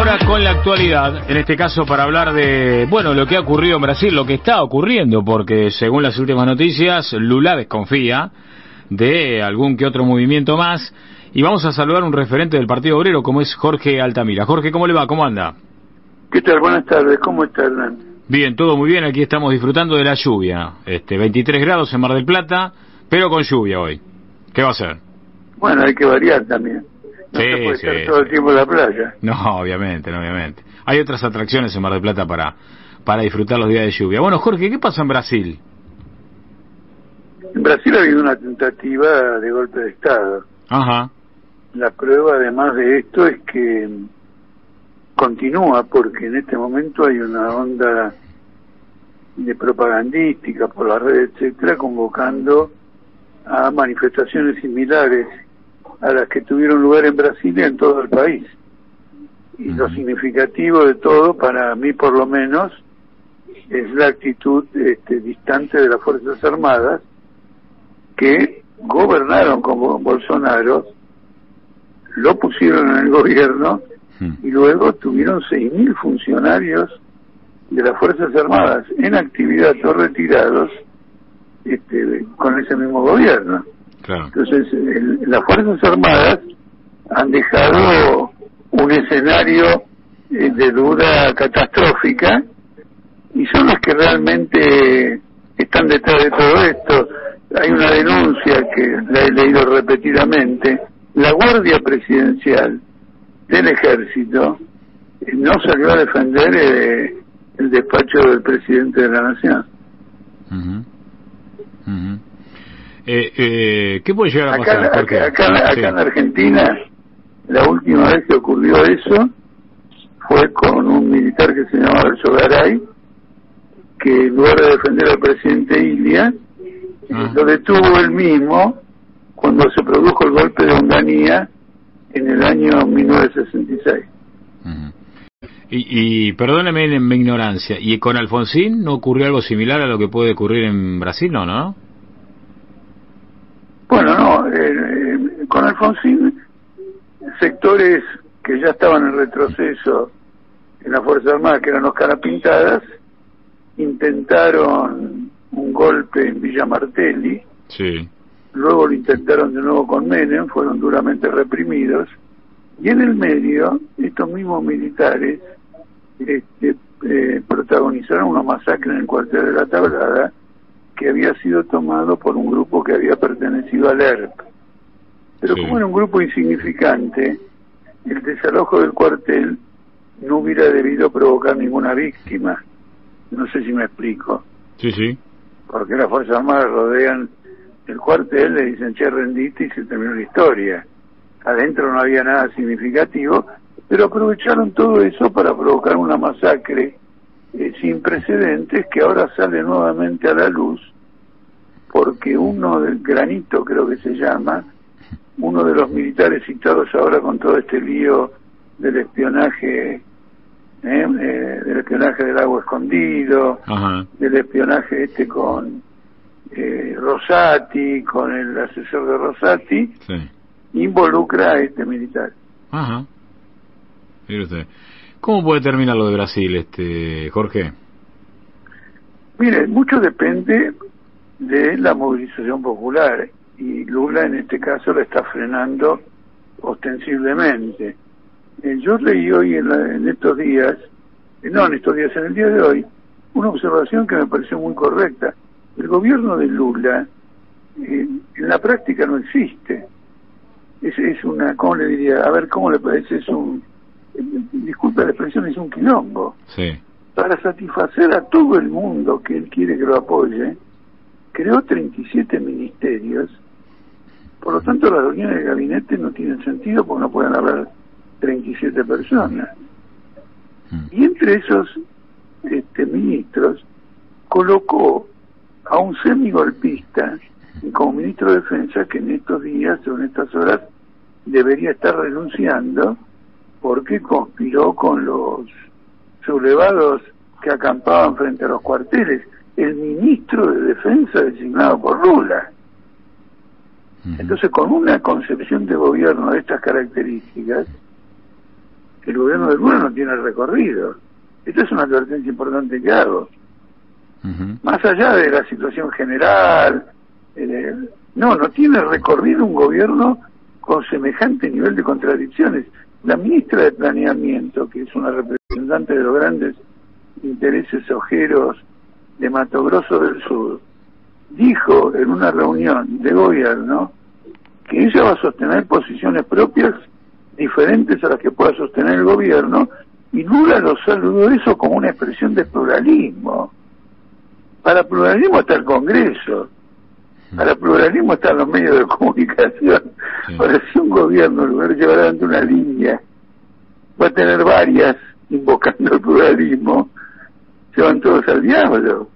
ahora con la actualidad, en este caso para hablar de, bueno, lo que ha ocurrido en Brasil, lo que está ocurriendo, porque según las últimas noticias, Lula desconfía de algún que otro movimiento más. Y vamos a saludar a un referente del Partido Obrero como es Jorge Altamira. Jorge, ¿cómo le va? ¿Cómo anda? ¿Qué tal? Buenas tardes. ¿Cómo está, Hernán? Bien, todo muy bien. Aquí estamos disfrutando de la lluvia. Este, 23 grados en Mar del Plata, pero con lluvia hoy. ¿Qué va a ser? Bueno, hay que variar también. No Sí, se puede sí, estar todo el sí. tiempo en la playa. No, obviamente, no, obviamente. Hay otras atracciones en Mar del Plata para, para disfrutar los días de lluvia. Bueno, Jorge, ¿qué pasa en Brasil? En Brasil ha habido una tentativa de golpe de Estado. Ajá. La prueba, además de esto, es que continúa porque en este momento hay una onda de propagandística por la red, etcétera, convocando a manifestaciones similares a las que tuvieron lugar en Brasil y en todo el país. Y lo significativo de todo, para mí por lo menos, es la actitud este, distante de las Fuerzas Armadas que gobernaron como Bolsonaro, lo pusieron en el gobierno y luego tuvieron 6.000 funcionarios de las Fuerzas Armadas en actividad o retirados este, con ese mismo gobierno. Claro. Entonces, el- las Fuerzas Armadas han dejado un escenario eh, de duda catastrófica y son las que realmente están detrás de todo esto. Hay una denuncia que la he leído repetidamente. La Guardia Presidencial del Ejército eh, no salió a defender eh, el despacho del presidente de la Nación. Ujú. Eh, eh, ¿Qué puede llegar a pasar? Acá, acá- acá Sí. en Argentina, la última vez que ocurrió eso fue con un militar que se llamaba Elso Garay, que en lugar de defender al presidente Ilia, Ah. lo detuvo él mismo cuando se produjo el golpe de Onganía en el año 1966. Ujú. Y, y perdóneme en mi ignorancia, ¿y con Alfonsín no ocurrió algo similar a lo que puede ocurrir en Brasil, no, no? Bueno, no, eh, eh, con Alfonsín, sectores que ya estaban en retroceso en la Fuerza Armada, que eran los carapintadas, intentaron un golpe en Villa Martelli, Sí. luego lo intentaron de nuevo con Menem, fueron duramente reprimidos, y en el medio, estos mismos militares este, eh, protagonizaron una masacre en el cuartel de la Tablada, que había sido tomado por un grupo que había pertenecido al ERP. Pero Sí. como era un grupo insignificante, el desalojo del cuartel no hubiera debido provocar ninguna víctima. No sé si me explico Sí, sí. porque las Fuerzas Armadas rodean el cuartel, le dicen, che, rendiste y se terminó la historia. Adentro no había nada significativo, pero aprovecharon todo eso para provocar una masacre eh, sin precedentes que ahora sale nuevamente a la luz, porque uno del granito, creo que se llama, uno de los militares citados ahora con todo este lío del espionaje, eh, eh, del espionaje del agua escondido, Ajá. del espionaje este con eh, Rosati, con el asesor de Rosati, Sí. involucra a este militar. Ajá. Usted. ¿Cómo puede terminar lo de Brasil, este Jorge? Mire, mucho depende de la movilización popular y Lula en este caso la está frenando ostensiblemente. Eh, yo leí hoy en, la- en estos días, eh, no en estos días, en el día de hoy, una observación que me pareció muy correcta. El gobierno de Lula eh, en la práctica no existe. Es, es una, ¿cómo le diría? A ver, ¿cómo le parece? Es un, disculpe la expresión, es un quilombo Sí. para satisfacer a todo el mundo que él quiere que lo apoye, creó 37 ministerios. Por lo tanto, las reuniones de gabinete no tienen sentido porque no pueden haber 37 personas. Mm. Y entre esos este, ministros colocó a un semigolpista como ministro de Defensa que en estos días o en estas horas debería estar renunciando porque conspiró con los sublevados que acampaban frente a los cuarteles. El ministro de Defensa designado por Lula. Entonces, con una concepción de gobierno de estas características, el gobierno de Lula no tiene recorrido. Esta es una advertencia importante que hago. Más allá de la situación general, eh, no, no tiene recorrido un gobierno con semejante nivel de contradicciones. La ministra de Planeamiento, que es una representante de los grandes intereses ojeros de Mato Grosso del Sur, dijo en una reunión de gobierno que ella va a sostener posiciones propias diferentes a las que pueda sostener el gobierno y Lula lo saludó eso como una expresión de pluralismo. Para pluralismo está el Congreso, para pluralismo están los medios de comunicación. Ahora, si un gobierno, en lugar de llevar adelante una línea, va a tener varias invocando el pluralismo, se van todos al diablo.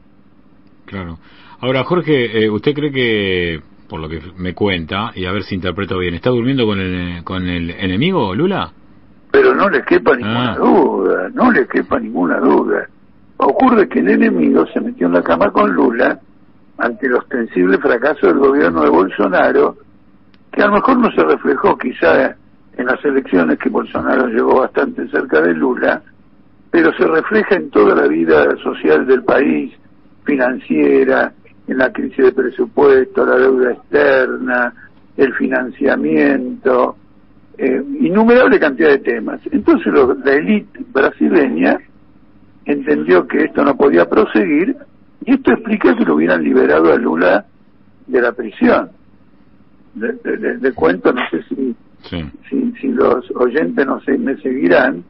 Claro. Ahora, Jorge, eh, ¿usted cree que, por lo que me cuenta, y a ver si interpreto bien, ¿está durmiendo con el, con el enemigo, Lula? Pero no le quepa ninguna ah. duda, no le quepa ninguna duda. Ocurre que el enemigo se metió en la cama con Lula ante el ostensible fracaso del gobierno de Bolsonaro, que a lo mejor no se reflejó quizá en las elecciones que Bolsonaro llegó bastante cerca de Lula, pero se refleja en toda la vida social del país, financiera, en la crisis de presupuesto, la deuda externa, el financiamiento, eh, innumerable cantidad de temas. Entonces la élite brasileña entendió que esto no podía proseguir y esto explica que lo hubieran liberado a Lula de la prisión. De, cuento, no sé si, si, los oyentes no se, me seguirán,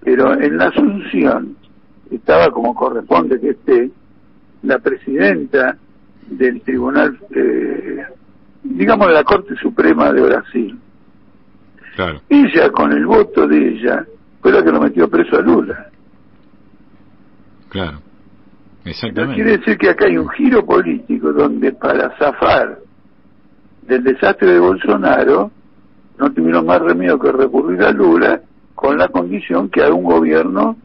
pero en la Asunción estaba como corresponde que esté la presidenta del Tribunal, eh, digamos, de la Corte Suprema de Brasil. Claro. Ella, con el voto de ella, fue la que lo metió preso a Lula. Claro. Exactamente. quiere decir que acá hay un giro político donde para zafar del desastre de Bolsonaro no tuvieron más remedio que recurrir a Lula con la condición que haga un gobierno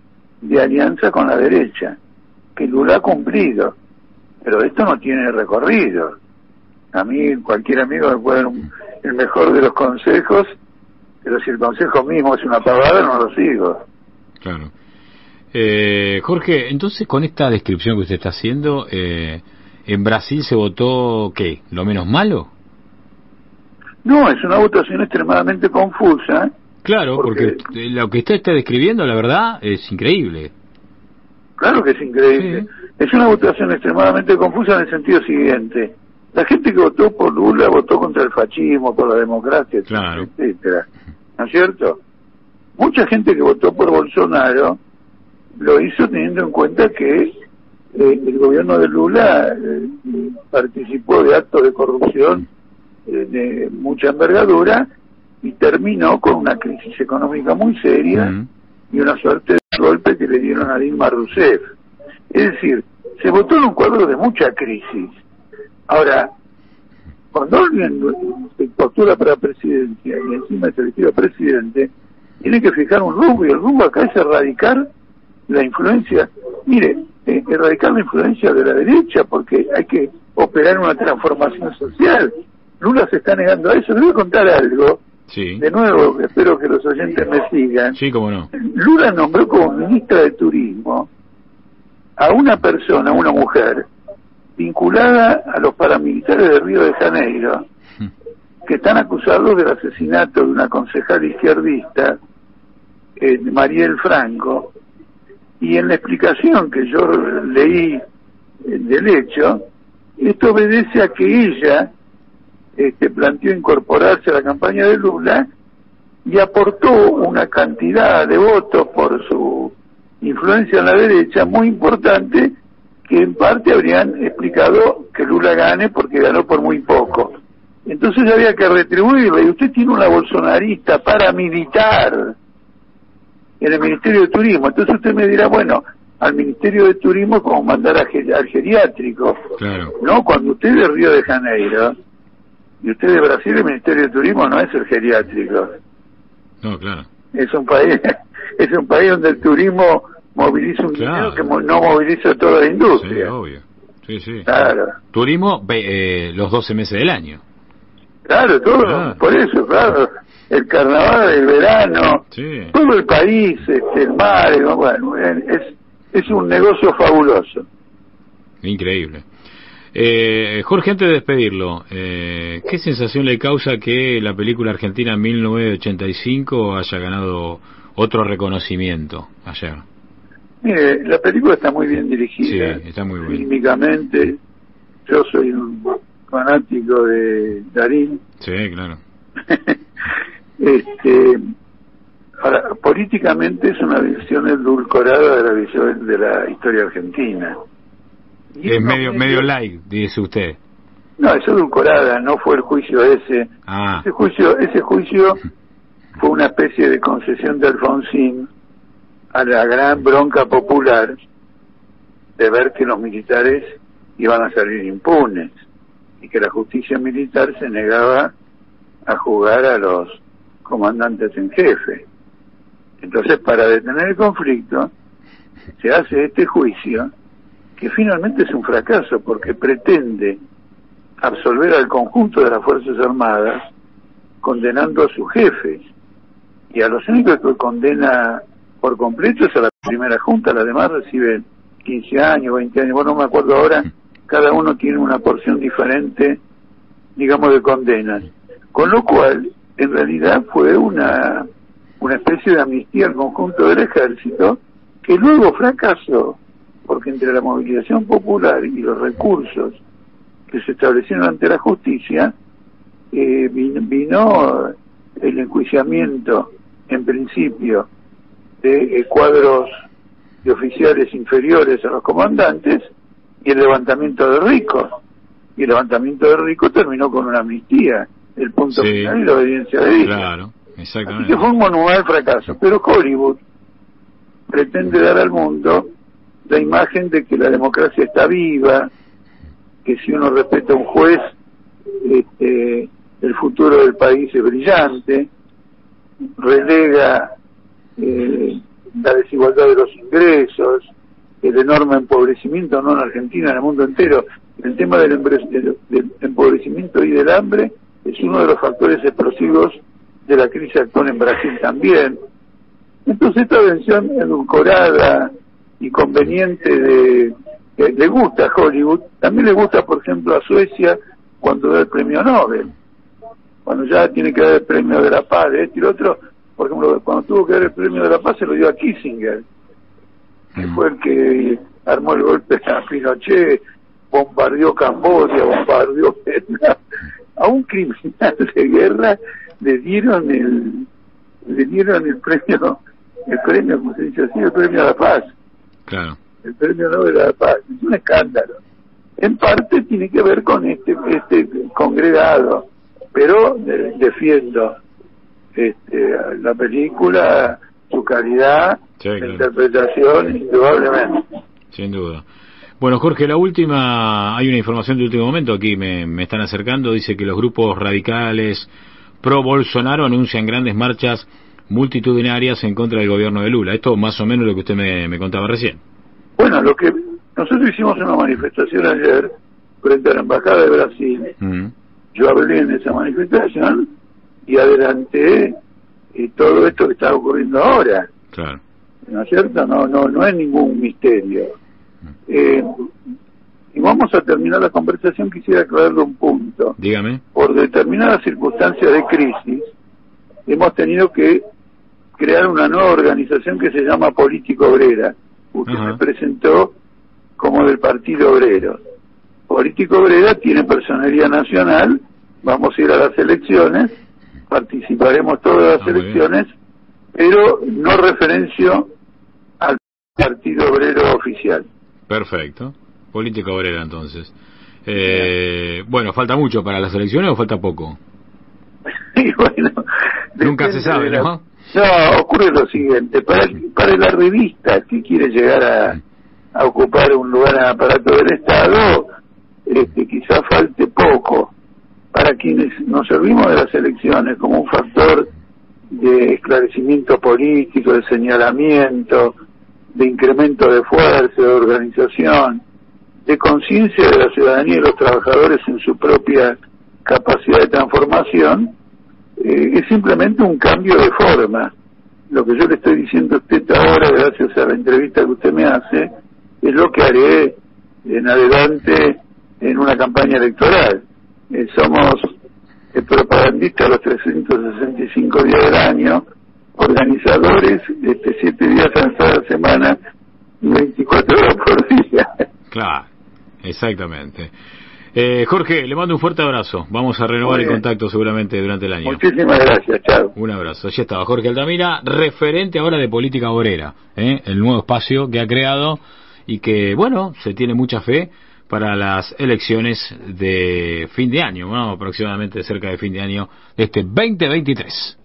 de alianza con la derecha, que Lula ha cumplido. Pero esto no tiene recorrido. A mí cualquier amigo me puede dar el mejor de los consejos, pero si el consejo mismo es una pavada, no lo sigo. Claro. Eh, Jorge, entonces con esta descripción que usted está haciendo, eh, ¿en Brasil se votó qué? ¿Lo menos malo? No, es una votación extremadamente confusa. Claro, porque, lo que usted está describiendo, la verdad, es increíble. Claro que es increíble. Es una votación extremadamente confusa en el sentido siguiente. La gente que votó por Lula votó contra el fascismo, por la democracia, claro. etcétera. ¿No es cierto? Mucha gente que votó por Bolsonaro lo hizo teniendo en cuenta que eh, el gobierno de Lula eh, participó de actos de corrupción eh, de mucha envergadura y terminó con una crisis económica muy seria y una suerte de golpe que le dieron a Dilma Rousseff. Es decir, se votó en un cuadro de mucha crisis. Ahora, cuando alguien se postula para presidencia y encima se elegido presidente, tiene que fijar un rumbo y el rumbo acá es erradicar la influencia, mire, eh, erradicar la influencia de la derecha porque hay que operar una transformación social. Lula se está negando a eso. Le voy a contar algo. Sí. De nuevo, espero que los oyentes me sigan. Sí, cómo no. Lula nombró como ministra de Turismo a una persona, una mujer, vinculada a los paramilitares de Río de Janeiro, que están acusados del asesinato de una concejal izquierdista, eh, Mariel Franco, y en la explicación que yo leí eh, del hecho, esto obedece a que ella este, planteó incorporarse a la campaña de Lula y aportó una cantidad de votos por su influencia en la derecha muy importante que en parte habrían explicado que Lula gane porque ganó por muy poco. Entonces había que retribuirle. Y usted tiene una bolsonarista paramilitar en el Ministerio de Turismo. Entonces usted me dirá, bueno, al Ministerio de Turismo es como mandar al geriátrico. Claro. No, cuando usted es de Río de Janeiro y usted de Brasil, el Ministerio de Turismo no es el geriátrico. No, claro. Es un país, es un país donde el turismo moviliza un dinero que no moviliza toda la industria. Sí, obvio. Sí, sí. Claro. Turismo eh, los 12 meses del año. Claro, todo, por eso, claro. El carnaval del verano, todo el país, este, el mar, bueno, es, es un negocio fabuloso. Increíble. Eh, Jorge, antes de despedirlo, eh, ¿qué sensación le causa que la película argentina 1985 haya ganado otro reconocimiento ayer? Mire, la película está muy bien dirigida. Sí, está muy bien. Yo soy un fanático de Darín. Sí, claro. este, ahora, políticamente es una visión edulcorada de la visión de la historia argentina. es medio, medio like, dice usted. No, es edulcorada, no fue el juicio ese. Ah. Ese juicio, ese juicio fue una especie de concesión de Alfonsín a la gran bronca popular de ver que los militares iban a salir impunes y que la justicia militar se negaba a jugar a los comandantes en jefe. Entonces, para detener el conflicto, se hace este juicio que finalmente es un fracaso porque pretende absolver al conjunto de las Fuerzas Armadas condenando a sus jefes y a los únicos que condena por completo es a la primera junta, las demás reciben 15 años, 20 años, bueno, no me acuerdo ahora, cada uno tiene una porción diferente, digamos, de condenas. Con lo cual, en realidad fue una, una especie de amnistía al conjunto del ejército, que luego fracasó, porque entre la movilización popular y los recursos que se establecieron ante la justicia, eh, vino el enjuiciamiento, en principio, de eh, cuadros de oficiales inferiores a los comandantes y el levantamiento de ricos. Y el levantamiento de ricos terminó con una amnistía, el punto final y la obediencia de ellos. Claro, exactamente. Así que fue un monumental fracaso. Pero Hollywood pretende dar al mundo la imagen de que la democracia está viva, que si uno respeta a un juez, este, el futuro del país es brillante, relega eh, la desigualdad de los ingresos, el enorme empobrecimiento, no en Argentina, en el mundo entero. El tema del, empobrecimiento y del hambre es uno de los factores explosivos de la crisis actual en Brasil también. Entonces esta versión edulcorada y conveniente de que le gusta a Hollywood, también le gusta por ejemplo a Suecia cuando da el premio Nobel, cuando ya tiene que dar el premio de la paz, de este y lo otro, por ejemplo, cuando tuvo que dar el premio de la paz se lo dio a Kissinger, que mm. fue el que armó el golpe a Pinochet, bombardeó Camboya, bombardeó a un criminal de guerra le dieron el le dieron el premio el premio como se dice así el premio a la paz. Claro. El premio Nobel a la paz. Es un escándalo. En parte tiene que ver con este este congregado pero defiendo este, la película, su calidad, la interpretación, indudablemente. Sin duda. Bueno, Jorge, la última, hay una información de último momento, aquí me, me están acercando, dice que los grupos radicales pro Bolsonaro anuncian grandes marchas multitudinarias en contra del gobierno de Lula. Esto más o menos lo que usted me, me contaba recién. Bueno, lo que nosotros hicimos una manifestación ayer frente a la Embajada de Brasil. Mm. Yo hablé en esa manifestación y adelante y todo esto que está ocurriendo ahora. Claro. ¿No es cierto? No, no, no es ningún misterio. Eh, y vamos a terminar la conversación, quisiera aclararle un punto. Dígame. Por determinadas circunstancias de crisis, hemos tenido que crear una nueva organización que se llama Político Obrera. Usted me presentó como del Partido Obrero. Político Obrera tiene personería nacional, vamos a ir a las elecciones participaremos todas las ah, elecciones, pero no referencio al Partido Obrero oficial. Perfecto. Política obrera entonces. Eh, bueno, ¿falta mucho para las elecciones o falta poco? bueno, Nunca se sabe, ¿no? No, ocurre lo siguiente. Para, para la revista que quiere llegar a, a ocupar un lugar en el aparato del Estado, este, quizá falte poco para quienes nos servimos de las elecciones como un factor de esclarecimiento político, de señalamiento, de incremento de fuerza, de organización, de conciencia de la ciudadanía y los trabajadores en su propia capacidad de transformación, eh, es simplemente un cambio de forma. Lo que yo le estoy diciendo a usted ahora, gracias a la entrevista que usted me hace, es lo que haré en adelante en una campaña electoral. Eh, somos propagandistas los 365 días del año, organizadores, este, siete días a la semana y 24 horas por día. Claro, exactamente. Eh, Jorge, le mando un fuerte abrazo. Vamos a renovar el contacto seguramente durante el año. Muchísimas gracias, chao. Un abrazo. Allí estaba Jorge Altamira, referente ahora de política obrera, ¿eh? el nuevo espacio que ha creado y que, bueno, se tiene mucha fe para las elecciones de fin de año, aproximadamente cerca de fin de año de este 2023.